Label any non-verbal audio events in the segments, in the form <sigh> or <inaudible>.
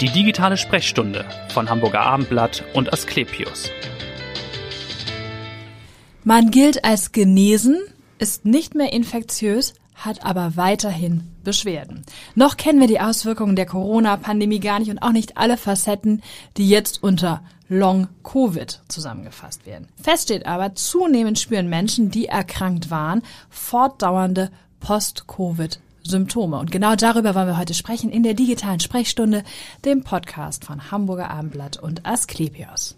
Die digitale Sprechstunde von Hamburger Abendblatt und Asklepios. Man gilt als genesen, ist nicht mehr infektiös, hat aber weiterhin Beschwerden. Noch kennen wir die Auswirkungen der Corona-Pandemie gar nicht und auch nicht alle Facetten, die jetzt unter Long-Covid zusammengefasst werden. Fest steht aber, zunehmend spüren Menschen, die erkrankt waren, fortdauernde Post-Covid-Symptome. Und genau darüber wollen wir heute sprechen in der digitalen Sprechstunde, dem Podcast von Hamburger Abendblatt und Asklepios.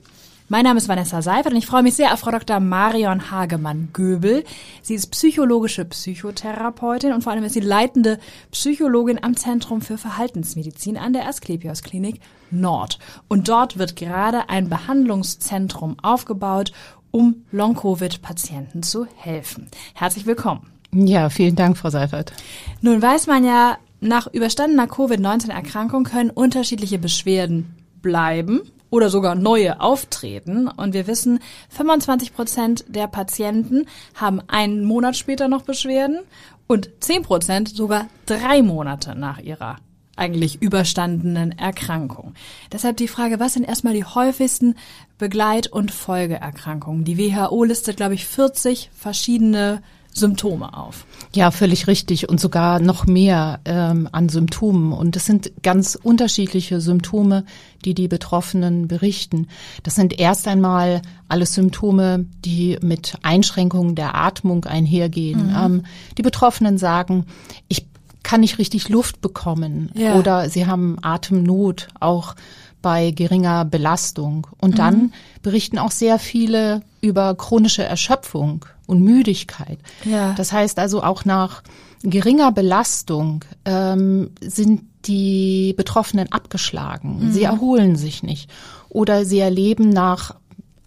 Mein Name ist Vanessa Seifert und ich freue mich sehr auf Frau Dr. Marion Hagemann-Göbel. Sie ist psychologische Psychotherapeutin und vor allem ist sie leitende Psychologin am Zentrum für Verhaltensmedizin an der Asklepios Klinik Nord. Und dort wird gerade ein Behandlungszentrum aufgebaut, um Long-Covid-Patienten zu helfen. Herzlich willkommen. Ja, vielen Dank, Frau Seifert. Nun weiß man ja, nach überstandener Covid-19-Erkrankung können unterschiedliche Beschwerden bleiben oder sogar neue auftreten. Und wir wissen, 25 Prozent der Patienten haben einen Monat später noch Beschwerden und 10 Prozent sogar drei Monate nach ihrer eigentlich überstandenen Erkrankung. Deshalb die Frage, was sind erstmal die häufigsten Begleit- und Folgeerkrankungen? Die WHO listet, glaube ich, 40 verschiedene Symptome auf. Ja, völlig richtig und sogar noch mehr ähm, an Symptomen. Und es sind ganz unterschiedliche Symptome, die die Betroffenen berichten. Das sind erst einmal alles Symptome, die mit Einschränkungen der Atmung einhergehen. Mhm. Ähm, die Betroffenen sagen, ich kann nicht richtig Luft bekommen ja. oder sie haben Atemnot, auch bei geringer Belastung. Und mhm. dann berichten auch sehr viele über chronische Erschöpfung und Müdigkeit. Ja. Das heißt also auch nach geringer Belastung ähm, sind die Betroffenen abgeschlagen. Mhm. Sie erholen sich nicht oder sie erleben nach,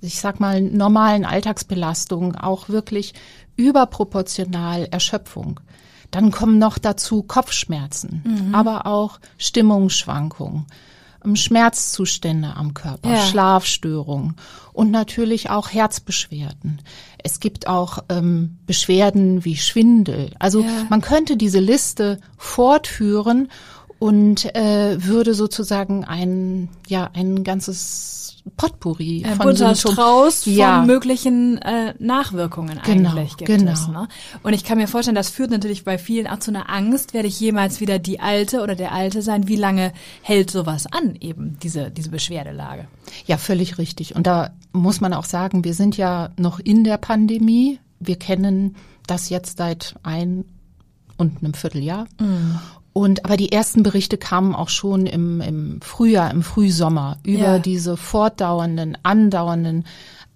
ich sag mal, normalen Alltagsbelastungen auch wirklich überproportional Erschöpfung. Dann kommen noch dazu Kopfschmerzen, mhm. aber auch Stimmungsschwankungen. Ähm, Schmerzzustände am Körper, ja. Schlafstörungen und natürlich auch Herzbeschwerden. Es gibt auch ähm, Beschwerden wie Schwindel. Also ja. man könnte diese Liste fortführen und äh, würde sozusagen ein ja ein ganzes Potpourri ein von bunter Strauß von ja. möglichen äh, Nachwirkungen genau, eigentlich gibt genau. es. Ne? Und ich kann mir vorstellen, das führt natürlich bei vielen auch zu einer Angst, werde ich jemals wieder die Alte oder der Alte sein? Wie lange hält sowas an, eben diese, diese Beschwerdelage? Ja, völlig richtig. Und da muss man auch sagen, wir sind ja noch in der Pandemie. Wir kennen das jetzt seit ein und einem Vierteljahr. Mhm. Und aber die ersten Berichte kamen auch schon im, im Frühjahr, im Frühsommer über ja. diese fortdauernden, andauernden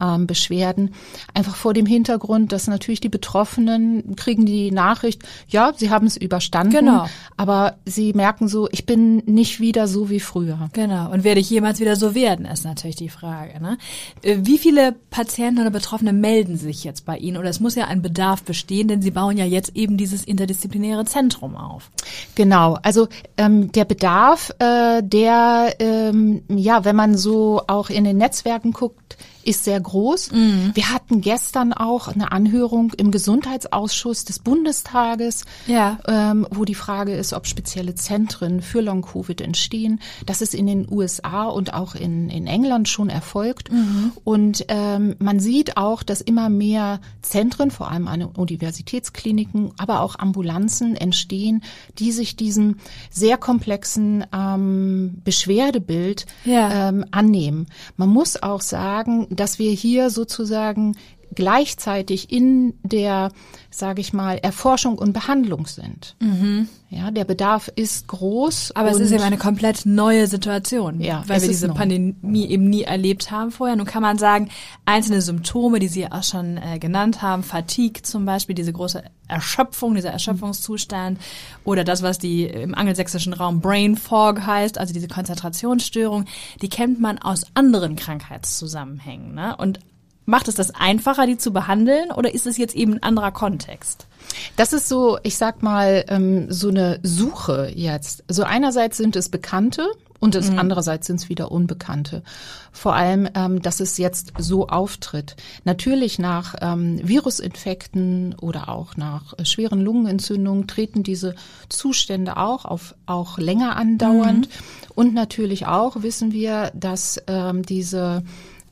ähm, Beschwerden. Einfach vor dem Hintergrund, dass natürlich die Betroffenen kriegen die Nachricht, ja, sie haben es überstanden, genau. aber sie merken so, ich bin nicht wieder so wie früher. Genau. Und werde ich jemals wieder so werden, ist natürlich die Frage. Ne? Äh, wie viele Patienten oder Betroffene melden sich jetzt bei Ihnen? Oder es muss ja ein Bedarf bestehen, denn Sie bauen ja jetzt eben dieses interdisziplinäre Zentrum auf. Genau. Also ähm, der Bedarf, äh, der, ähm, ja, wenn man so auch in den Netzwerken guckt, ist sehr groß. Mhm. Wir hatten gestern auch eine Anhörung im Gesundheitsausschuss des Bundestages, ja. ähm, wo die Frage ist, ob spezielle Zentren für Long-Covid entstehen. Das ist in den USA und auch in, in England schon erfolgt. Mhm. Und ähm, man sieht auch, dass immer mehr Zentren, vor allem an Universitätskliniken, aber auch Ambulanzen entstehen, die sich diesem sehr komplexen ähm, Beschwerdebild ja. ähm, annehmen. Man muss auch sagen, dass wir hier sozusagen gleichzeitig in der, sage ich mal, Erforschung und Behandlung sind. Mhm. Ja, der Bedarf ist groß. Aber es ist eben eine komplett neue Situation, ja, weil wir diese. Pandemie eben nie erlebt haben vorher. Nun kann man sagen, einzelne Symptome, die Sie auch schon äh, genannt haben, Fatigue zum Beispiel, diese große Erschöpfung, dieser Erschöpfungszustand oder das, was die im angelsächsischen Raum Brain Fog heißt, also diese Konzentrationsstörung, die kennt man aus anderen Krankheitszusammenhängen. Ne? Und Macht es das einfacher, die zu behandeln oder ist es jetzt eben ein anderer Kontext? Das ist so, ich sag mal, ähm, so eine Suche jetzt. Also einerseits sind es Bekannte Und das mhm. andererseits sind es wieder Unbekannte. Vor allem, ähm, dass es jetzt so auftritt. Natürlich nach ähm, Virusinfekten oder auch nach äh, schweren Lungenentzündungen treten diese Zustände auch auf auch länger andauernd. Mhm. Und natürlich auch wissen wir, dass ähm, diese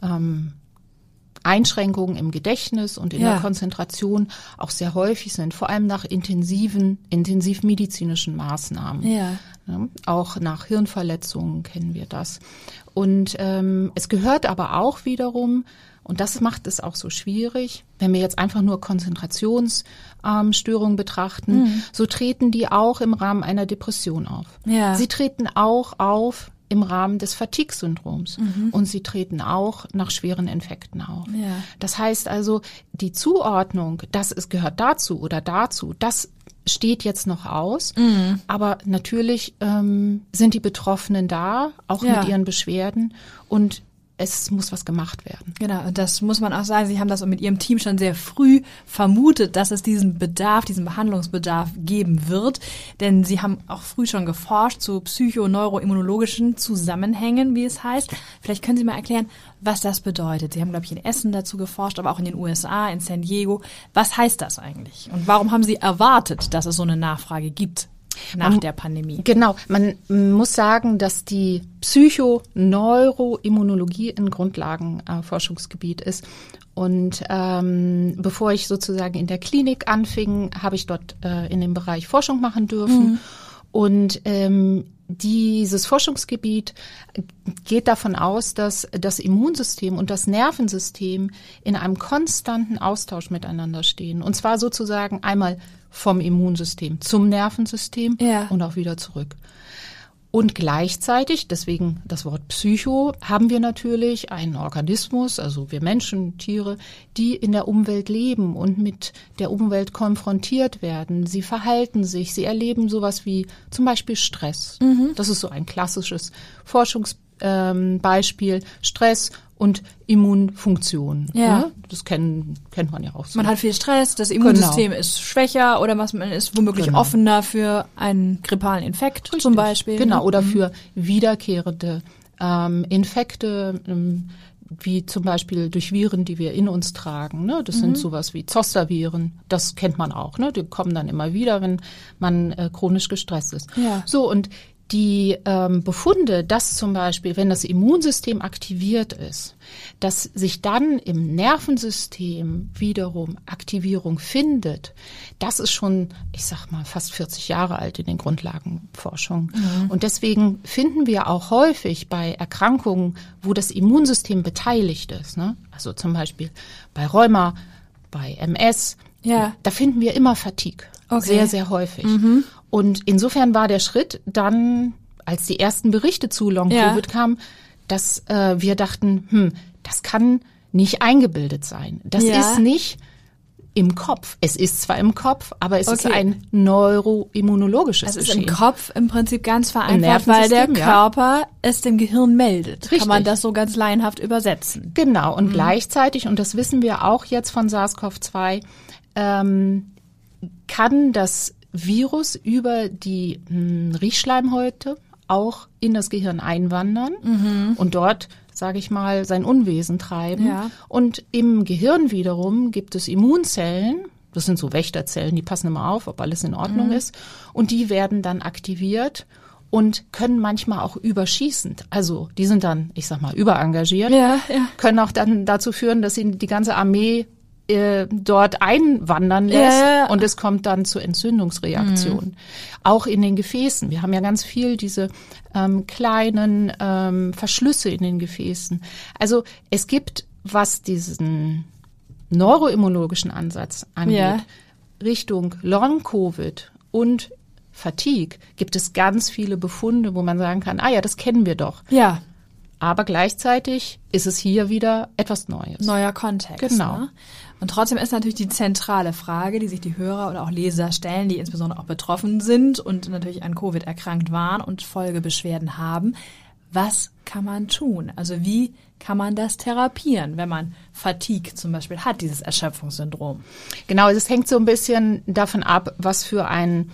ähm, Einschränkungen im Gedächtnis und in ja. der Konzentration auch sehr häufig sind, vor allem nach intensiven, intensivmedizinischen Maßnahmen. Ja. ja auch nach Hirnverletzungen kennen wir das. Und ähm, es gehört aber auch wiederum, und das macht es auch so schwierig, wenn wir jetzt einfach nur Konzentrationsstörungen ähm, betrachten, mhm. so treten die auch im Rahmen einer Depression auf. Ja. Sie treten auch auf im Rahmen des Fatigue-Syndroms. Mhm. Und sie treten auch nach schweren Infekten auf. Ja. Das heißt also, die Zuordnung, dass es gehört dazu oder dazu, das steht jetzt noch aus. Mhm. Aber natürlich ähm, sind die Betroffenen da, auch ja. mit ihren Beschwerden. Und es muss was gemacht werden. Genau, und das muss man auch sagen. Sie haben das mit Ihrem Team schon sehr früh vermutet, dass es diesen Bedarf, diesen Behandlungsbedarf geben wird. Denn Sie haben auch früh schon geforscht zu psychoneuroimmunologischen Zusammenhängen, wie es heißt. Vielleicht können Sie mal erklären, was das bedeutet. Sie haben, glaube ich, in Essen dazu geforscht, aber auch in den USA, in San Diego. Was heißt das eigentlich? Und warum haben Sie erwartet, dass es so eine Nachfrage gibt? Nach man, der Pandemie. Genau, man muss sagen, dass die Psychoneuroimmunologie ein Grundlagenforschungsgebiet äh, ist. Und ähm, bevor ich sozusagen in der Klinik anfing, habe ich dort äh, in dem Bereich Forschung machen dürfen. Mhm. Und ähm, dieses Forschungsgebiet geht davon aus, dass das Immunsystem und das Nervensystem in einem konstanten Austausch miteinander stehen. Und zwar sozusagen einmal vom Immunsystem zum Nervensystem ja. und auch wieder zurück. Und gleichzeitig, deswegen das Wort Psycho, haben wir natürlich einen Organismus, also wir Menschen, Tiere, die in der Umwelt leben und mit der Umwelt konfrontiert werden. Sie verhalten sich, sie erleben sowas wie zum Beispiel Stress. Mhm. Das ist so ein klassisches Forschungsbeispiel. Ähm, Stress und Immunfunktion. Ja. Ne? Das kennen, kennt man ja auch so. Man hat viel Stress, das Immunsystem genau. ist schwächer oder was man ist womöglich genau. offener für einen grippalen Infekt Richtig. zum Beispiel. Genau, oder mhm. für wiederkehrende ähm, Infekte, ähm, wie zum Beispiel durch Viren, die wir in uns tragen. Ne? Das mhm. sind sowas wie Zosterviren. Das kennt man auch. Ne? Die kommen dann immer wieder, wenn man äh, chronisch gestresst ist. Ja. So und die ähm, Befunde, dass zum Beispiel, wenn das Immunsystem aktiviert ist, dass sich dann im Nervensystem wiederum Aktivierung findet, das ist schon, ich sag mal, fast 40 Jahre alt in den Grundlagenforschungen. Mhm. Und deswegen finden wir auch häufig bei Erkrankungen, wo das Immunsystem beteiligt ist, ne? also zum Beispiel bei Rheuma, bei MS, ja. da finden wir immer Fatigue. Okay. Sehr, sehr häufig. Mhm. Und insofern war der Schritt dann, als die ersten Berichte zu Long-Covid ja. kamen, dass äh, wir dachten, hm, das kann nicht eingebildet sein. Das ja. ist nicht im Kopf. Es ist zwar im Kopf, aber es okay. ist ein neuroimmunologisches Es ist im Kopf im Prinzip ganz vereinfacht, weil der Körper ja. es dem Gehirn meldet. Richtig. Kann man das so ganz laienhaft übersetzen. Genau. Und mhm. gleichzeitig, und das wissen wir auch jetzt von SARS-CoV-2, ähm, kann das Virus über die mh, hm, Riechschleimhäute auch in das Gehirn einwandern mhm. und dort, sage ich mal, sein Unwesen treiben. Ja. Und im Gehirn wiederum gibt es Immunzellen, das sind so Wächterzellen, die passen immer auf, ob alles in Ordnung mhm. ist, und die werden dann aktiviert und können manchmal auch überschießend. Also die sind dann, ich sag mal, überengagiert, ja, ja. können auch dann dazu führen, dass sie die ganze Armee äh, dort einwandern lässt ja. und es kommt dann zu Entzündungsreaktionen. Mhm. Auch in den Gefäßen. Wir haben ja ganz viel diese ähm, kleinen ähm, Verschlüsse in den Gefäßen. Also es gibt, was diesen neuroimmunologischen Ansatz angeht, ja. Richtung Long-Covid und Fatigue gibt es ganz viele Befunde, wo man sagen kann, ah ja, das kennen wir doch. Ja. Aber gleichzeitig ist es hier wieder etwas Neues. Neuer Kontext. Genau. Ne? Und trotzdem ist natürlich die zentrale Frage, die sich die Hörer oder auch Leser stellen, die insbesondere auch betroffen sind und natürlich an Covid erkrankt waren und Folgebeschwerden haben. Was kann man tun? Also wie kann man das therapieren, wenn man Fatigue zum Beispiel hat, dieses Erschöpfungssyndrom? Genau, es hängt so ein bisschen davon ab, was für ein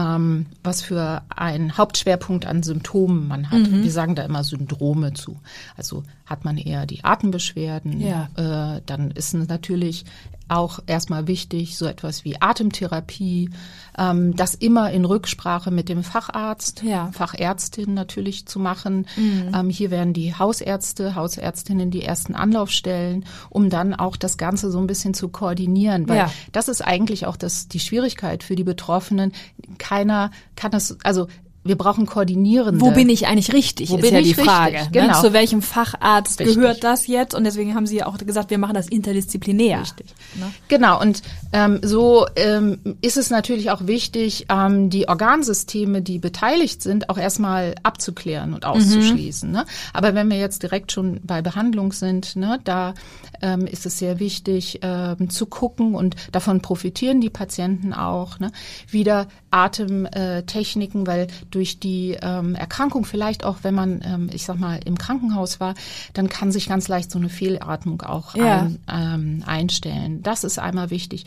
ähm, was für einen Hauptschwerpunkt an Symptomen man hat. Mhm. Wir sagen da immer Syndrome zu. Also hat man eher die Atembeschwerden, Ja. äh, dann ist es natürlich auch erstmal wichtig, so etwas wie Atemtherapie, ähm, das immer in Rücksprache mit dem Facharzt, Ja. Mhm. Fachärztin natürlich zu machen. Ähm, hier werden die Hausärzte, Hausärztinnen die ersten Anlaufstellen, um dann auch das Ganze so ein bisschen zu koordinieren. Weil Ja. das ist eigentlich auch das, die Schwierigkeit für die Betroffenen. Keiner kann das, also wir brauchen Koordinierende. Wo bin ich eigentlich richtig, Wo ist bin ja ich die richtig, Frage. Ne? genau. Zu welchem Facharzt Richtig. gehört das jetzt? Und deswegen haben Sie ja auch gesagt, wir machen das interdisziplinär. Richtig. Ne? Genau, und ähm, so ähm, ist es natürlich auch wichtig, ähm, die Organsysteme, die beteiligt sind, auch erstmal abzuklären und auszuschließen. Ne? Aber wenn wir jetzt direkt schon bei Behandlung sind, ne, da ähm, ist es sehr wichtig ähm, zu gucken und davon profitieren die Patienten auch, ne? wieder Atemtechniken, weil durch die ähm, Erkrankung vielleicht auch, wenn man, ähm, ich sag mal, im Krankenhaus war, dann kann sich ganz leicht so eine Fehlatmung auch Ja. ein, ähm, einstellen. Das ist einmal wichtig.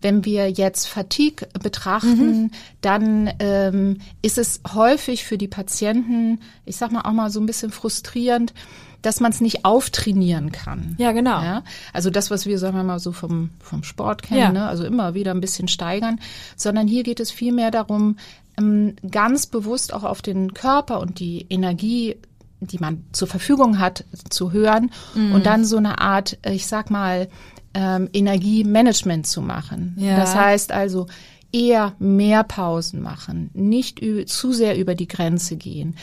Wenn wir jetzt Fatigue betrachten, dann ähm, ist es häufig für die Patienten, ich sag mal auch mal so ein bisschen frustrierend, dass man es nicht auftrainieren kann. Ja, genau. Ja, also das, was wir, sagen wir mal, so vom, vom Sport kennen, Ja. ne? also immer wieder ein bisschen steigern, sondern hier geht es vielmehr darum, ganz bewusst auch auf den Körper und die Energie, die man zur Verfügung hat, zu hören Mhm. und dann so eine Art, ich sag mal, ähm, Energiemanagement zu machen. Ja. Das heißt also eher mehr Pausen machen, nicht zu sehr über die Grenze gehen.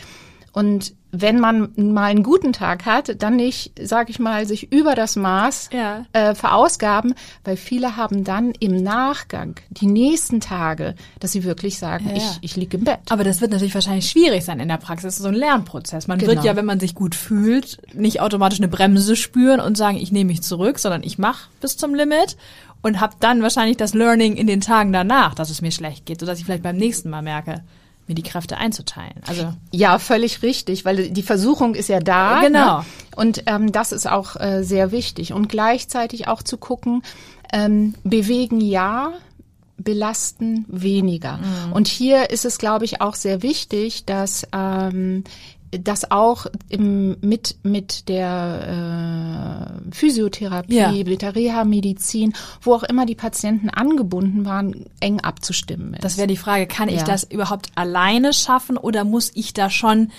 Und wenn man mal einen guten Tag hat, dann nicht, sag ich mal, sich über das Maß Ja. äh, verausgaben, weil viele haben dann im Nachgang die nächsten Tage, dass sie wirklich sagen, Ja, ich, ich liege im Bett. Aber das wird natürlich wahrscheinlich schwierig sein in der Praxis. Das ist so ein Lernprozess. Man wird Genau. ja, wenn man sich gut fühlt, nicht automatisch eine Bremse spüren und sagen, ich nehme mich zurück, sondern ich mache bis zum Limit und habe dann wahrscheinlich das Learning in den Tagen danach, dass es mir schlecht geht, sodass ich vielleicht beim nächsten Mal merke, mir die Kräfte einzuteilen. Also Ja, völlig richtig, weil die Versuchung ist ja da. Genau. Ne? Und ähm, das ist auch äh, sehr wichtig. Und gleichzeitig auch zu gucken, ähm, bewegen ja, belasten weniger. Und hier ist es, glaube ich, auch sehr wichtig, dass ähm, das auch im, mit, mit der äh, Physiotherapie, Ja. mit der Reha-Medizin, wo auch immer die Patienten angebunden waren, eng abzustimmen ist. das wäre die Frage, kann ich Ja. das überhaupt alleine schaffen oder muss ich da schon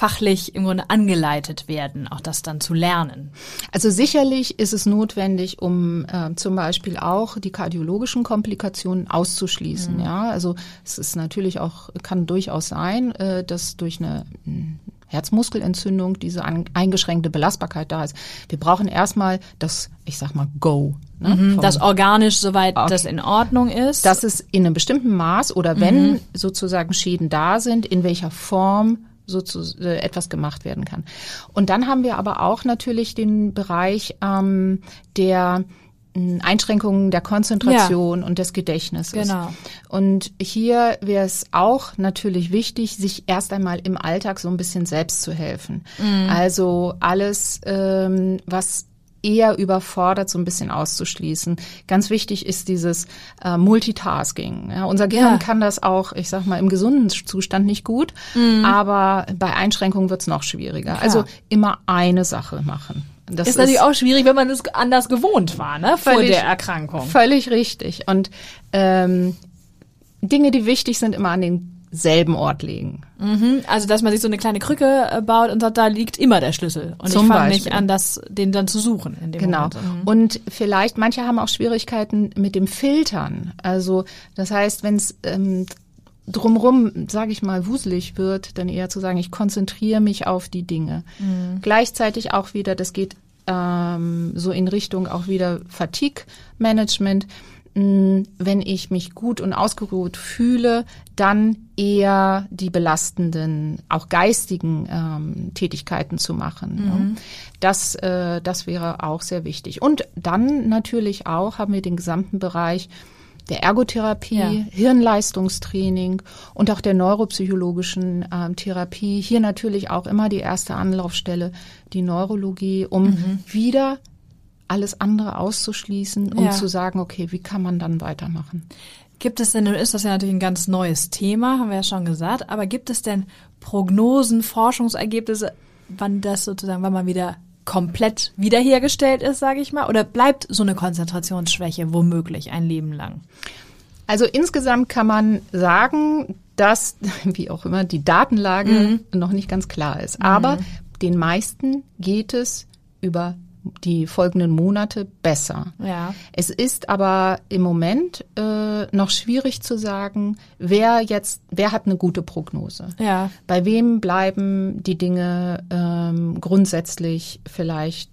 fachlich im Grunde angeleitet werden, auch das dann zu lernen? Also sicherlich ist es notwendig, um äh, zum Beispiel auch die kardiologischen Komplikationen auszuschließen. Mhm. Ja, also es ist natürlich auch kann durchaus sein, äh, dass durch eine mh, Herzmuskelentzündung diese an, eingeschränkte Belastbarkeit da ist. Wir brauchen erstmal das, ich sag mal, Go. Ne, Mhm, Das organisch, soweit Okay. das in Ordnung ist. dass es in einem bestimmten Maß oder Mhm. wenn sozusagen Schäden da sind, in welcher Form sozusagen äh, etwas gemacht werden kann. Und dann haben wir aber auch natürlich den Bereich ähm, der Einschränkungen der Konzentration und des Gedächtnisses. Genau. Und hier wäre es auch natürlich wichtig, sich erst einmal im Alltag so ein bisschen selbst zu helfen. Mhm. Also alles, ähm, was eher überfordert, so ein bisschen auszuschließen. Ganz wichtig ist dieses äh, Multitasking. Ja, unser Gehirn Ja. kann das auch, ich sag mal, im gesunden Zustand nicht gut, aber bei Einschränkungen wird es noch schwieriger. Also immer eine Sache machen. Das ist natürlich auch schwierig, wenn man es anders gewohnt war, ne, vor Völlig- der Erkrankung. Völlig richtig. Und ähm, Dinge, die wichtig sind, immer an denselben Ort legen. Mhm, Also, dass man sich so eine kleine Krücke äh, baut und sagt, da liegt immer der Schlüssel. Und Zum ich fange nicht an, das, den dann zu suchen in dem Genau. Mhm. Und vielleicht, manche haben auch Schwierigkeiten mit dem Filtern. Also das heißt, wenn es ähm, drumrum, sage ich mal, wuselig wird, dann eher zu sagen, ich konzentriere mich auf die Dinge. Gleichzeitig auch wieder, das geht ähm, so in Richtung auch wieder Fatigue-Management. Mm, Wenn ich mich gut und ausgeruht fühle, dann eher die belastenden, auch geistigen ähm, Tätigkeiten zu machen. Ne? Das, äh, das wäre auch sehr wichtig. Und dann natürlich auch haben wir den gesamten Bereich der Ergotherapie, Ja. Hirnleistungstraining und auch der neuropsychologischen ähm, Therapie. Hier natürlich auch immer die erste Anlaufstelle, die Neurologie, um Mhm. wieder alles andere auszuschließen, um Ja. zu sagen, okay, wie kann man dann weitermachen? Gibt es denn, nun ist das ja natürlich ein ganz neues Thema, haben wir ja schon gesagt, aber gibt es denn Prognosen, Forschungsergebnisse, wann das sozusagen, wann man wieder komplett wiederhergestellt ist, sage ich mal, oder bleibt so eine Konzentrationsschwäche womöglich ein Leben lang? Also insgesamt kann man sagen, dass, <laughs> wie auch immer, die Datenlage mhm. noch nicht ganz klar ist. Aber mhm. den meisten geht es über die folgenden Monate besser. Ja. Es ist aber im Moment äh, noch schwierig zu sagen, wer jetzt, wer hat eine gute Prognose. Ja. Bei wem bleiben die Dinge ähm, grundsätzlich vielleicht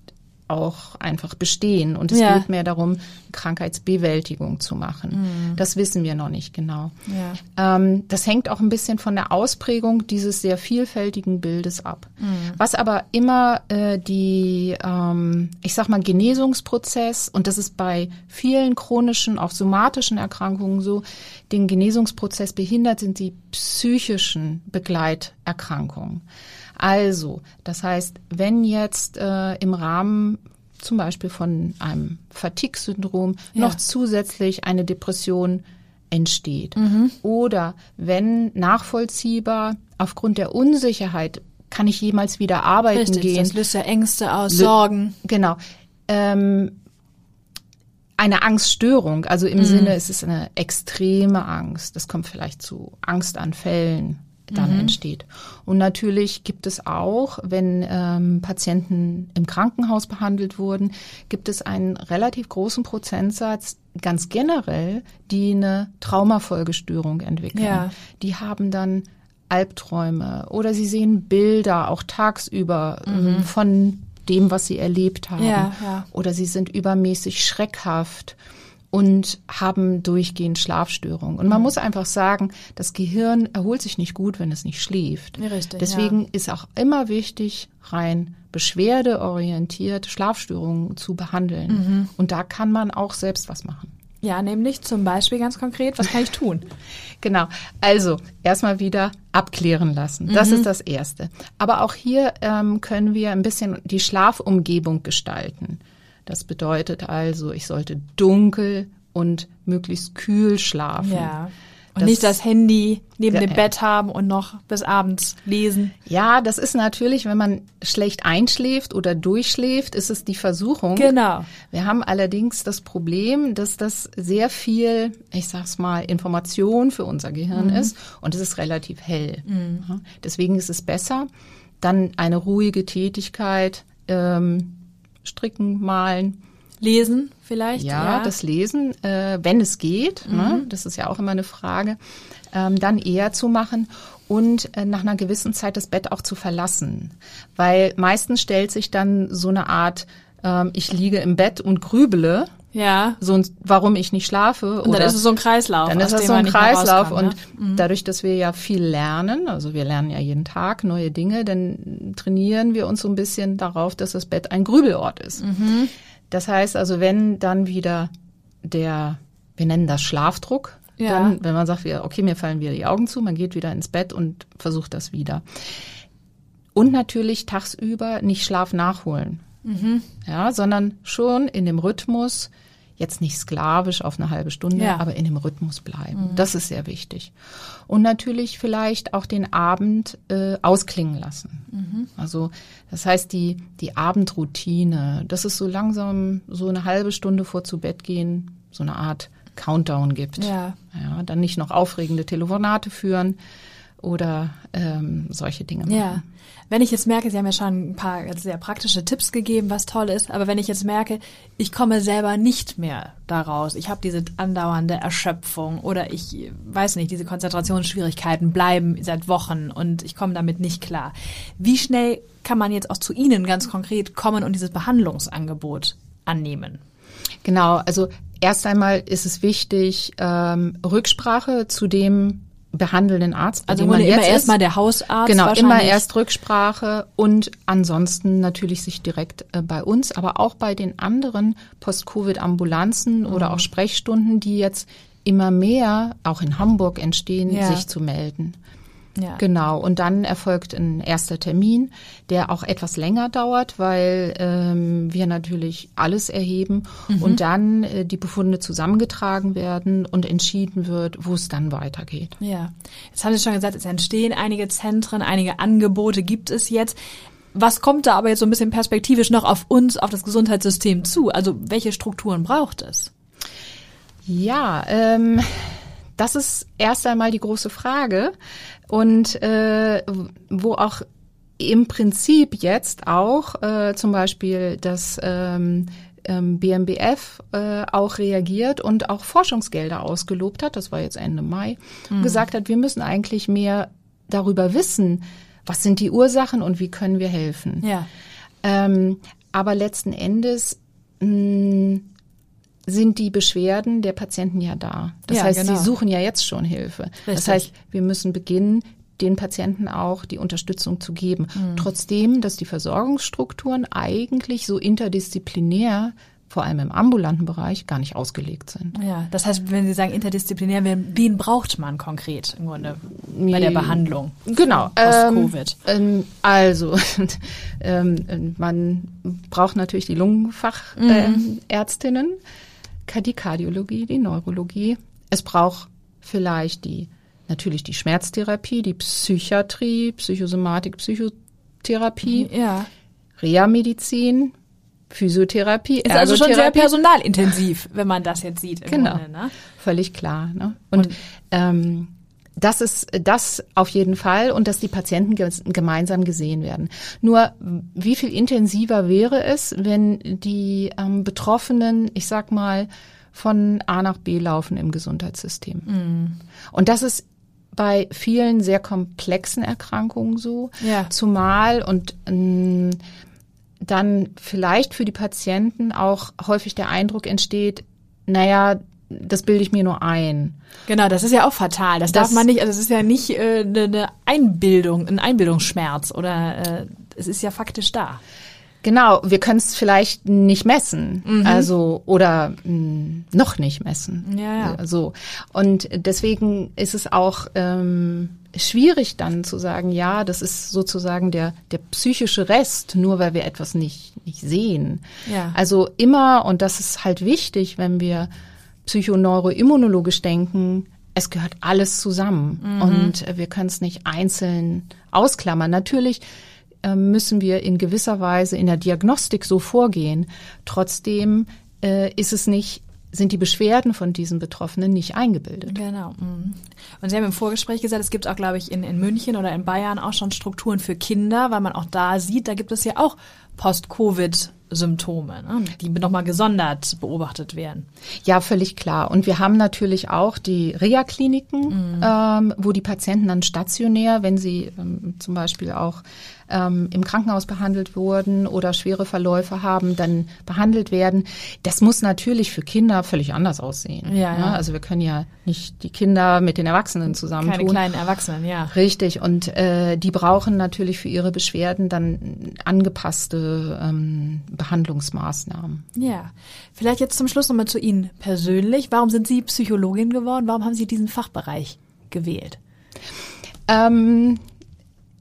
auch einfach bestehen. Und es ja. geht mehr darum, Krankheitsbewältigung zu machen. Mhm. Das wissen wir noch nicht genau. Ja. Ähm, das hängt auch ein bisschen von der Ausprägung dieses sehr vielfältigen Bildes ab. Mhm. Was aber immer äh, die, ähm, ich sag mal, Genesungsprozess, und das ist bei vielen chronischen, auch somatischen Erkrankungen so, den Genesungsprozess behindert, sind die psychischen Begleiterkrankungen. Also, das heißt, wenn jetzt äh, im Rahmen zum Beispiel von einem Fatigue-Syndrom ja. noch zusätzlich eine Depression entsteht mhm. oder wenn nachvollziehbar aufgrund der Unsicherheit kann ich jemals wieder arbeiten Richtig, gehen. Das löst ja Ängste aus, Sorgen. Genau. Ähm, eine Angststörung, also im mhm. Sinne, es ist eine extreme Angst. Das kommt vielleicht zu Angstanfällen dann mhm. entsteht. Und natürlich gibt es auch, wenn ähm, Patienten im Krankenhaus behandelt wurden, gibt es einen relativ großen Prozentsatz ganz generell, die eine Traumafolgestörung entwickeln. Ja. Die haben dann Albträume oder sie sehen Bilder auch tagsüber ähm, mhm. von dem, was sie erlebt haben. Ja, ja. Oder sie sind übermäßig schreckhaft und haben durchgehend Schlafstörungen. Und man mhm. muss einfach sagen, das Gehirn erholt sich nicht gut, wenn es nicht schläft. Richtig, Deswegen ja. ist auch immer wichtig, rein beschwerdeorientiert Schlafstörungen zu behandeln. Mhm. Und da kann man auch selbst was machen. Ja, nämlich zum Beispiel ganz konkret, was kann ich tun? <laughs> genau. Also erstmal wieder abklären lassen. Das mhm. ist das Erste. Aber auch hier ähm, können wir ein bisschen die Schlafumgebung gestalten. Das bedeutet also, ich sollte dunkel und möglichst kühl schlafen. Ja. Und das, nicht das Handy neben dem Bett haben und noch bis abends lesen. Ja, das ist natürlich, wenn man schlecht einschläft oder durchschläft, ist es die Versuchung. Genau. Wir haben allerdings das Problem, dass das sehr viel, ich sag's mal, Information für unser Gehirn mhm. ist und es ist relativ hell. Mhm. Deswegen ist es besser, dann eine ruhige Tätigkeit ähm, stricken, malen. Lesen vielleicht? Ja, ja. das Lesen, äh, wenn es geht, ne? mhm. ne? das ist ja auch immer eine Frage, ähm, dann eher zu machen und äh, nach einer gewissen Zeit das Bett auch zu verlassen. Weil meistens stellt sich dann so eine Art, ähm, ich liege im Bett und grübele ja. So, warum ich nicht schlafe. Und dann ist es so ein Kreislauf. Dann ist es so ein Kreislauf. Und ne? dadurch, dass wir ja viel lernen, also wir lernen ja jeden Tag neue Dinge, dann trainieren wir uns so ein bisschen darauf, dass das Bett ein Grübelort ist. Mhm. Das heißt also, wenn dann wieder der, wir nennen das Schlafdruck, ja. dann, wenn man sagt, okay, mir fallen wieder die Augen zu, man geht wieder ins Bett und versucht das wieder. Und natürlich tagsüber nicht Schlaf nachholen. Mhm. Ja, sondern schon in dem Rhythmus, jetzt nicht sklavisch auf eine halbe Stunde, ja. aber in dem Rhythmus bleiben. Mhm. Das ist sehr wichtig. Und natürlich vielleicht auch den Abend äh, ausklingen lassen. Mhm. Also das heißt, die, die Abendroutine, das ist so langsam so eine halbe Stunde vor zu Bett gehen, so eine Art Countdown gibt. Ja. ja dann nicht noch aufregende Telefonate führen oder ähm, solche Dinge machen. Ja. Wenn ich jetzt merke, Sie haben ja schon ein paar sehr praktische Tipps gegeben, was toll ist, aber wenn ich jetzt merke, ich komme selber nicht mehr daraus, ich habe diese andauernde Erschöpfung oder ich weiß nicht, diese Konzentrationsschwierigkeiten bleiben seit Wochen und ich komme damit nicht klar. Wie schnell kann man jetzt auch zu Ihnen ganz konkret kommen und dieses Behandlungsangebot annehmen? Genau, also erst einmal ist es wichtig, ähm, Rücksprache zu dem behandelnden Arzt. Also immer erstmal der Hausarzt. Genau, immer erst Rücksprache und ansonsten natürlich sich direkt äh, bei uns, aber auch bei den anderen Post-Covid-Ambulanzen mhm. oder auch Sprechstunden, die jetzt immer mehr auch in Hamburg entstehen, ja. sich zu melden. Ja. Genau. Und dann erfolgt ein erster Termin, der auch etwas länger dauert, weil ähm, wir natürlich alles erheben mhm. und dann äh, die Befunde zusammengetragen werden und entschieden wird, wo es dann weitergeht. Ja. Jetzt haben Sie schon gesagt, es entstehen einige Zentren, einige Angebote gibt es jetzt. Was kommt da aber jetzt so ein bisschen perspektivisch noch auf uns, auf das Gesundheitssystem zu? Also welche Strukturen braucht es? Ja, ähm, das ist erst einmal die große Frage und äh, wo auch im Prinzip jetzt auch äh, zum Beispiel das ähm, ähm, BMBF äh, auch reagiert und auch Forschungsgelder ausgelobt hat, das war jetzt Ende Mai, mhm. gesagt hat, wir müssen eigentlich mehr darüber wissen, was sind die Ursachen und wie können wir helfen. Ja. Ähm, aber letzten Endes mh, sind die Beschwerden der Patienten ja da. Das ja, heißt, genau. sie suchen ja jetzt schon Hilfe. Richtig. Das heißt, wir müssen beginnen, den Patienten auch die Unterstützung zu geben. Mhm. Trotzdem, dass die Versorgungsstrukturen eigentlich so interdisziplinär vor allem im ambulanten Bereich, gar nicht ausgelegt sind. Ja, das heißt, wenn Sie sagen interdisziplinär, wen braucht man konkret im Grunde bei der Behandlung? Genau. Post-Covid. Ähm, also, <laughs> ähm, man braucht natürlich die Lungenfachärztinnen, mhm. äh, die Kardiologie, die Neurologie. Es braucht vielleicht die natürlich die Schmerztherapie, die Psychiatrie, Psychosomatik, Psychotherapie, ja. Reha-Medizin, Physiotherapie, Ist also schon sehr personalintensiv, wenn man das jetzt sieht. genau, Grunde, ne? völlig klar. Ne? Und, und ähm, das ist das auf jeden Fall und dass die Patienten gemeinsam gesehen werden. Nur wie viel intensiver wäre es, wenn die ähm, Betroffenen, ich sag mal, von A nach B laufen im Gesundheitssystem. Mm. Und das ist bei vielen sehr komplexen Erkrankungen so. Ja. Zumal und ähm, dann vielleicht für die Patienten auch häufig der Eindruck entsteht, naja, das bilde ich mir nur ein. Genau, das ist ja auch fatal. Das, das darf man nicht, also es ist ja nicht äh, eine ne Einbildung, ein Einbildungsschmerz oder äh, es ist ja faktisch da. Genau, wir können es vielleicht nicht messen, mhm. also oder mh, hm, noch nicht messen. Ja, ja. So und deswegen ist es auch ähm, schwierig dann zu sagen, ja, das ist sozusagen der der psychische Rest, nur weil wir etwas nicht nicht sehen. Ja. Also immer und das ist halt wichtig, wenn wir psychoneuroimmunologisch denken, es gehört alles zusammen mhm. und wir können es nicht einzeln ausklammern. Natürlich ähm, müssen wir in gewisser Weise in der Diagnostik so vorgehen. Trotzdem äh, ist es nicht sind die Beschwerden von diesen Betroffenen nicht eingebildet. Genau. Mhm. Und Sie haben im Vorgespräch gesagt, es gibt auch, glaube ich, in, in München oder in Bayern auch schon Strukturen für Kinder, weil man auch da sieht, da gibt es ja auch Post-Covid Symptome, ne, die nochmal gesondert beobachtet werden. Ja, völlig klar. Und wir haben natürlich auch die Reha-Kliniken, mhm. ähm, wo die Patienten dann stationär, wenn sie ähm, zum Beispiel auch ähm, im Krankenhaus behandelt wurden oder schwere Verläufe haben, dann behandelt werden. Das muss natürlich für Kinder völlig anders aussehen. Ja, ja. Also wir können ja nicht die Kinder mit den Erwachsenen zusammentun. Keine kleinen Erwachsenen, ja. Richtig. Und äh, die brauchen natürlich für ihre Beschwerden dann angepasste ähm, Behandlungsmaßnahmen. Ja. Vielleicht jetzt zum Schluss nochmal zu Ihnen persönlich. Warum sind Sie Psychologin geworden? Warum haben Sie diesen Fachbereich gewählt? Ähm,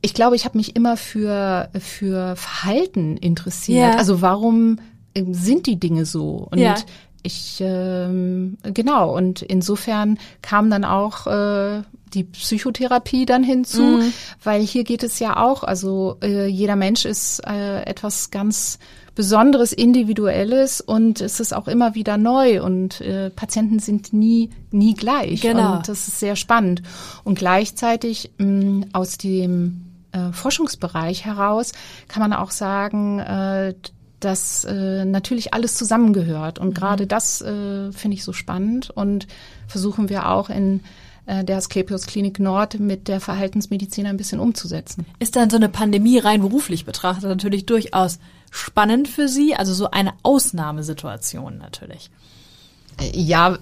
ich glaube, ich habe mich immer für, für Verhalten interessiert. Ja. Also warum ähm, sind die Dinge so? Und ja. ich, ähm, genau, und insofern kam dann auch äh, die Psychotherapie dann hinzu, mhm. weil hier geht es ja auch, also äh, jeder Mensch ist äh, etwas ganz Besonderes, Individuelles und es ist auch immer wieder neu und äh, Patienten sind nie, nie gleich. Genau. Und das ist sehr spannend. Und gleichzeitig mh, aus dem äh, Forschungsbereich heraus kann man auch sagen, äh, dass äh, natürlich alles zusammengehört. Und mhm. gerade das äh, finde ich so spannend und versuchen wir auch in äh, der Asklepios Klinik Nord mit der Verhaltensmedizin ein bisschen umzusetzen. Ist dann so eine Pandemie rein beruflich betrachtet natürlich durchaus spannend für Sie, also so eine Ausnahmesituation natürlich. Äh, ja,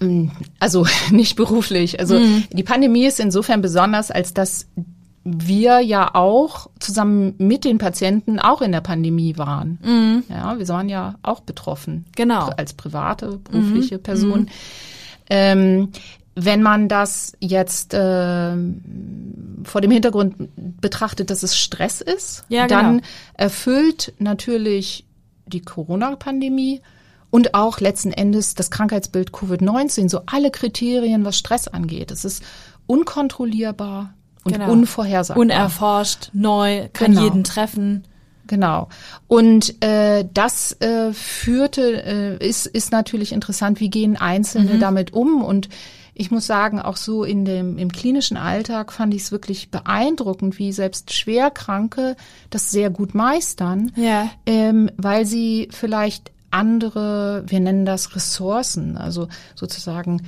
also <laughs> nicht beruflich. Also mhm. die Pandemie ist insofern besonders, als dass wir ja auch zusammen mit den Patienten auch in der Pandemie waren. Mhm. Ja, wir waren ja auch betroffen. Genau. Als private, berufliche mhm. Person. Mhm. Ähm, wenn man das jetzt äh, vor dem Hintergrund betrachtet, dass es Stress ist, Ja, genau. dann erfüllt natürlich die Corona-Pandemie und auch letzten Endes das Krankheitsbild Covid-19 so alle Kriterien, was Stress angeht. Es ist unkontrollierbar und Genau. unvorhersagbar. Unerforscht, neu, kann Genau. jeden treffen. Genau. Und äh, das äh, führte, äh, ist, ist natürlich interessant, wie gehen Einzelne damit um. Und ich muss sagen, auch so in dem, im klinischen Alltag fand ich es wirklich beeindruckend, wie selbst Schwerkranke das sehr gut meistern, Ja. ähm, weil sie vielleicht andere, wir nennen das Ressourcen, also sozusagen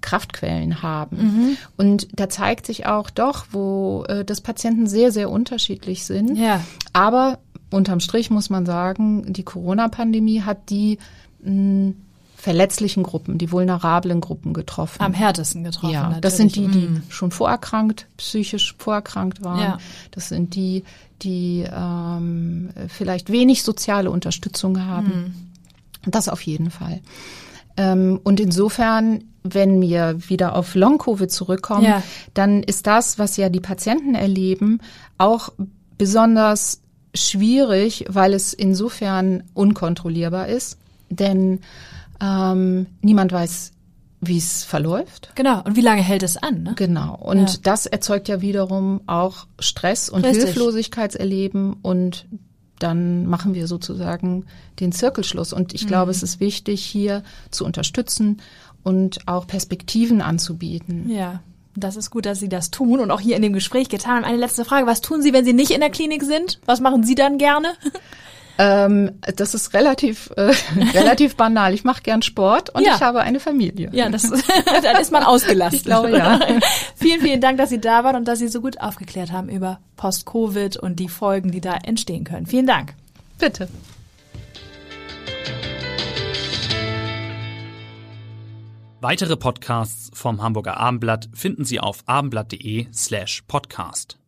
Kraftquellen haben. Mhm. Und da zeigt sich auch doch, wo äh, das Patienten sehr, sehr unterschiedlich sind. Ja. Aber unterm Strich muss man sagen, die Corona-Pandemie hat die mh, verletzlichen Gruppen, die vulnerablen Gruppen getroffen. Am härtesten getroffen. ja, natürlich. das sind die, die Mm. schon vorerkrankt, psychisch vorerkrankt waren. Ja. Das sind die, die ähm, vielleicht wenig soziale Unterstützung haben. Mm. Das auf jeden Fall. Ähm, und insofern, wenn wir wieder auf Long-Covid zurückkommen, Ja. dann ist das, was ja die Patienten erleben, auch besonders schwierig, weil es insofern unkontrollierbar ist. Denn ähm, niemand weiß, wie es verläuft. Genau. Und wie lange hält es an? Ne? Genau. Und Ja. das erzeugt ja wiederum auch Stress und Richtig. Hilflosigkeitserleben und dann machen wir sozusagen den Zirkelschluss. Und ich glaube, es ist wichtig, hier zu unterstützen und auch Perspektiven anzubieten. Ja. Das ist gut, dass Sie das tun und auch hier in dem Gespräch getan haben. Eine letzte Frage. Was tun Sie, wenn Sie nicht in der Klinik sind? Was machen Sie dann gerne? <laughs> Ähm, das ist relativ, äh, <laughs> relativ banal. Ich mache gern Sport und Ja. ich habe eine Familie. Ja, das, <laughs> dann ist man ausgelastet. Ich glaube, ja. <laughs> vielen, vielen Dank, dass Sie da waren und dass Sie so gut aufgeklärt haben über Post-Covid und die Folgen, die da entstehen können. Vielen Dank. Bitte. Weitere Podcasts vom Hamburger Abendblatt finden Sie auf abendblatt.de slash podcast.